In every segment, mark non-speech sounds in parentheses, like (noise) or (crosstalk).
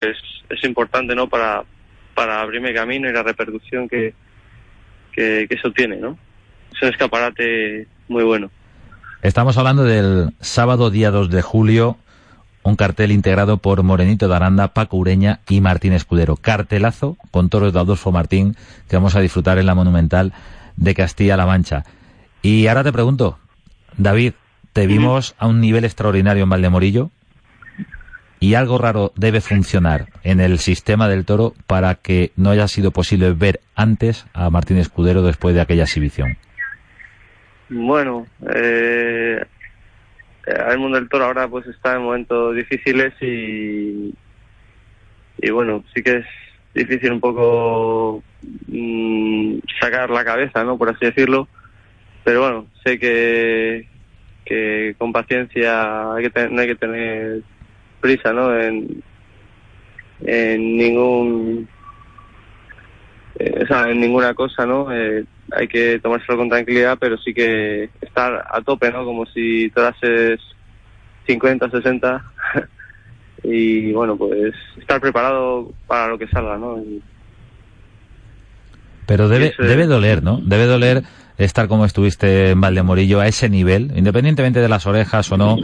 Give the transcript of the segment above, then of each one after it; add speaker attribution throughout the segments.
Speaker 1: es, es importante, ¿no? Para, para abrirme camino y la repercusión que, que, que eso tiene, ¿no? Es un escaparate muy bueno.
Speaker 2: Estamos hablando del sábado día 2 de julio, un cartel integrado por Morenito de Aranda, Paco Ureña y Martín Escudero. Cartelazo con toros de Adolfo Martín que vamos a disfrutar en la Monumental de Castilla-La Mancha. Y ahora te pregunto, David, te vimos a un nivel extraordinario en Valdemorillo y algo raro debe funcionar en el sistema del toro para que no haya sido posible ver antes a Martín Escudero después de aquella exhibición.
Speaker 1: Bueno, eh, el mundo del toro ahora pues está en momentos difíciles y, y bueno, sí que es difícil un poco mm, sacar la cabeza, ¿no? Por así decirlo. Pero bueno, sé que, que con paciencia hay que no hay que tener prisa, ¿no? En, en ningún, eh, o sea, en ninguna cosa, ¿no? Eh, hay que tomárselo con tranquilidad, pero sí que estar a tope, ¿no? Como si haces 50, 60 y bueno, pues estar preparado para lo que salga, ¿no?
Speaker 2: Pero debe, debe doler, ¿no? Debe doler estar como estuviste en Valdemorillo a ese nivel, independientemente de las orejas o no,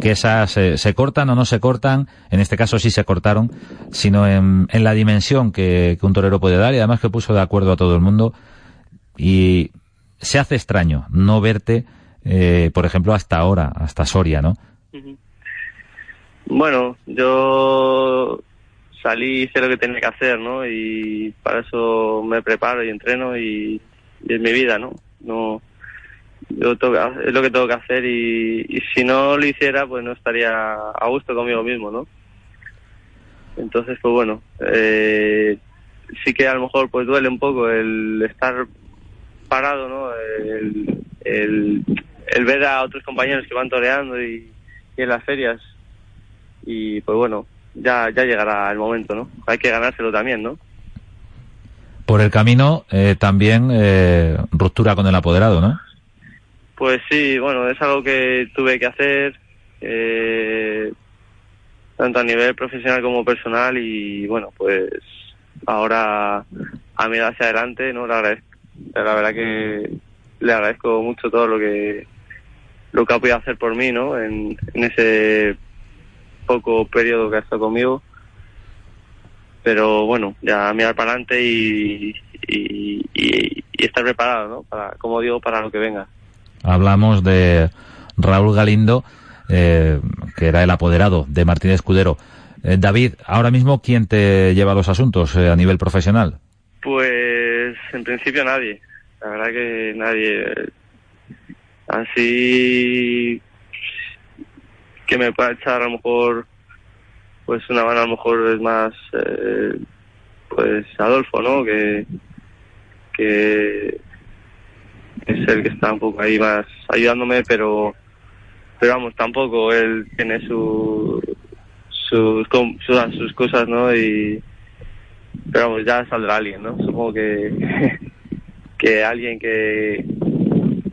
Speaker 2: que esas eh, se cortan o no se cortan, en este caso sí se cortaron, sino en, en la dimensión que, un torero puede dar y además que puso de acuerdo a todo el mundo. Y se hace extraño no verte, eh, por ejemplo, hasta ahora, hasta Soria, ¿no?
Speaker 1: Bueno, yo salí, hice lo que tenía que hacer, ¿no? Y para eso me preparo y entreno y, y es mi vida, ¿no? no yo es lo que tengo que hacer y, si no lo hiciera pues no estaría a gusto conmigo mismo no entonces pues bueno eh, sí que a lo mejor pues duele un poco el estar parado no el, ver a otros compañeros que van toreando y, en las ferias y pues bueno ya ya llegará el momento no hay que ganárselo también no
Speaker 2: por el camino eh, también eh, ruptura con el apoderado, ¿no?
Speaker 1: Pues sí, bueno, es algo que tuve que hacer, eh, tanto a nivel profesional como personal, y bueno, pues ahora a mirar hacia adelante, ¿no? La, la verdad que le agradezco mucho todo lo que lo que ha podido hacer por mí, ¿no? En, en ese poco periodo que ha estado conmigo pero bueno, ya mirar para adelante y, estar preparado, ¿no? Para, como digo, para lo que venga.
Speaker 2: Hablamos de Raúl Galindo, eh, que era el apoderado de Martín Escudero. Eh, David, ahora mismo, ¿quién te lleva los asuntos eh, a nivel profesional?
Speaker 1: Pues, en principio nadie. La verdad que nadie. Así que me pueda echar a lo mejor pues una mano a lo mejor es más eh, pues Adolfo no que que es el que está un poco ahí más ayudándome pero pero vamos tampoco él tiene su sus sus, cosas no y pero vamos ya saldrá alguien no supongo que (laughs) que alguien que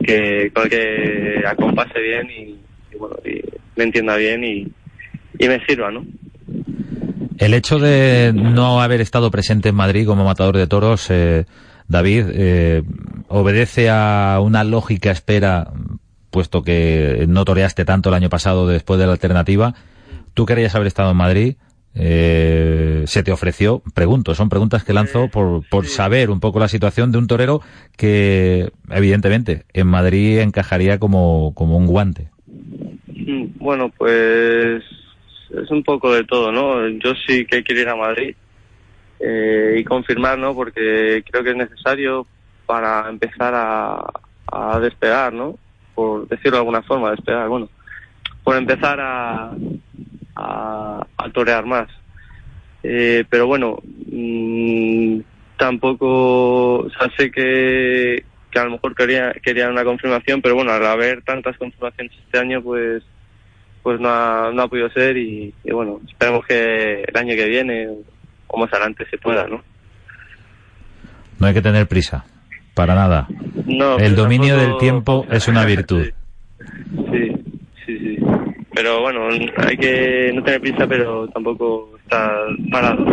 Speaker 1: que con que acompase bien y, bueno y me entienda bien y, y me sirva no
Speaker 2: el hecho de no haber estado presente en Madrid como matador de toros, eh, David, eh, obedece a una lógica espera, puesto que no toreaste tanto el año pasado después de la alternativa. Tú querías haber estado en Madrid, eh, se te ofreció, pregunto, son preguntas que lanzo por, por saber un poco la situación de un torero que, evidentemente, en Madrid encajaría como, como un guante.
Speaker 1: Bueno, pues es un poco de todo, ¿no? Yo sí que quiero ir a Madrid eh, y confirmar, ¿no? Porque creo que es necesario para empezar a, a despegar, ¿no? Por decirlo de alguna forma, despegar, bueno, por empezar a, a, torear más. Eh, pero bueno, mm, tampoco, sé que, que a lo mejor quería, quería una confirmación, pero bueno, al haber tantas confirmaciones este año, pues pues no ha, no ha podido ser y, bueno, esperemos que el año que viene o más adelante se pueda, ¿no?
Speaker 2: No hay que tener prisa, para nada. el dominio del tiempo es una virtud.
Speaker 1: Sí, sí, sí. pero bueno, hay que no tener prisa, pero tampoco estar parado.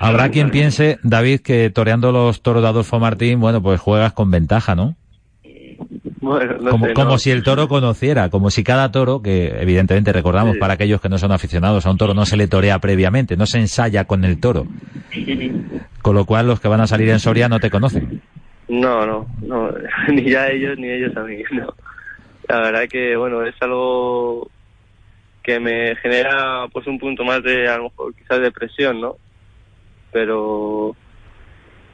Speaker 2: Habrá quien piense, David, que toreando los toros de Adolfo Martín, bueno, pues juegas con ventaja, ¿no?
Speaker 1: Bueno, no
Speaker 2: como,
Speaker 1: sé,
Speaker 2: como
Speaker 1: no.
Speaker 2: si el toro conociera, como si cada toro, que evidentemente recordamos
Speaker 1: Sí.
Speaker 2: para aquellos que no son aficionados a un toro, no se le torea previamente, no se ensaya con el toro. Con lo cual los que van a salir en Soria no te conocen.
Speaker 1: No, no, no, (laughs) ni ya ellos ni ellos a mí, no. La verdad que, bueno, es algo que me genera pues un punto más de, a lo mejor, quizás de presión, ¿no? Pero,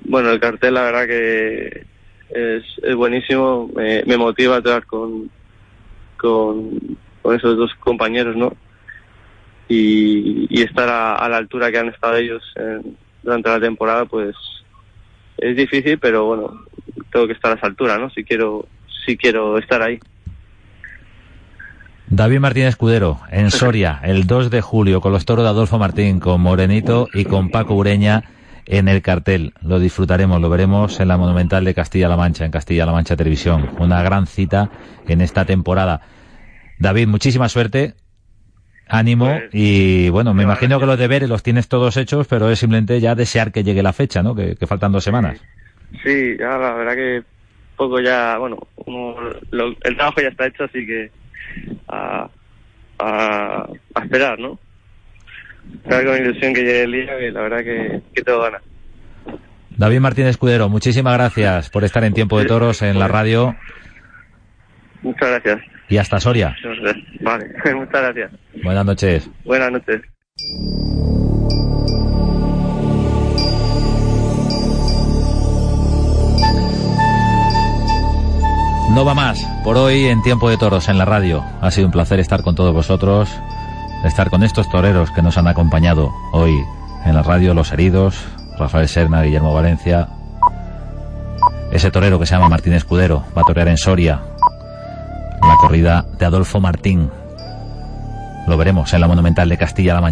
Speaker 1: bueno, el cartel la verdad que es, es buenísimo, me, me motiva a estar con, con, con esos dos compañeros, ¿no? Y, y estar a, a la altura que han estado ellos en- durante la temporada, pues es difícil, pero bueno, tengo que estar a esa altura, ¿no? Si quiero, si quiero estar ahí.
Speaker 2: David Martínez Escudero, en (laughs) Soria, el 2 de julio, con los toros de Adolfo Martín, con Morenito y con Paco Ureña en el cartel. Lo disfrutaremos, lo veremos en la Monumental de Castilla-La Mancha, en Castilla-La Mancha Televisión. Una gran cita en esta temporada. David, muchísima suerte, ánimo
Speaker 1: Pues,
Speaker 2: y bueno, me imagino que los deberes los tienes todos hechos, pero es simplemente ya desear que llegue la fecha, ¿no? Que, que faltan dos semanas.
Speaker 1: Sí, ya la verdad que poco ya, bueno, uno- lo- el trabajo ya está hecho, así que a, a, a esperar, ¿no? Esperar con ilusión que llegue el día, que la verdad que, que tengo ganas.
Speaker 2: David Martínez Escudero, muchísimas gracias por estar en Tiempo de Toros en la radio
Speaker 1: Muchas gracias.
Speaker 2: y hasta Soria.
Speaker 1: Vale, (laughs) muchas gracias.
Speaker 2: Buenas noches.
Speaker 1: Buenas noches.
Speaker 2: No va más por hoy en Tiempo de Toros en la radio. Ha sido un placer estar con todos vosotros, estar con estos toreros que nos han acompañado hoy en la radio Los Heridos, Rafael Serna, Guillermo Valencia. Ese torero que se llama Martín Escudero va a torear en Soria la corrida de Adolfo Martín. Lo veremos en la Monumental de Castilla-La Mancha.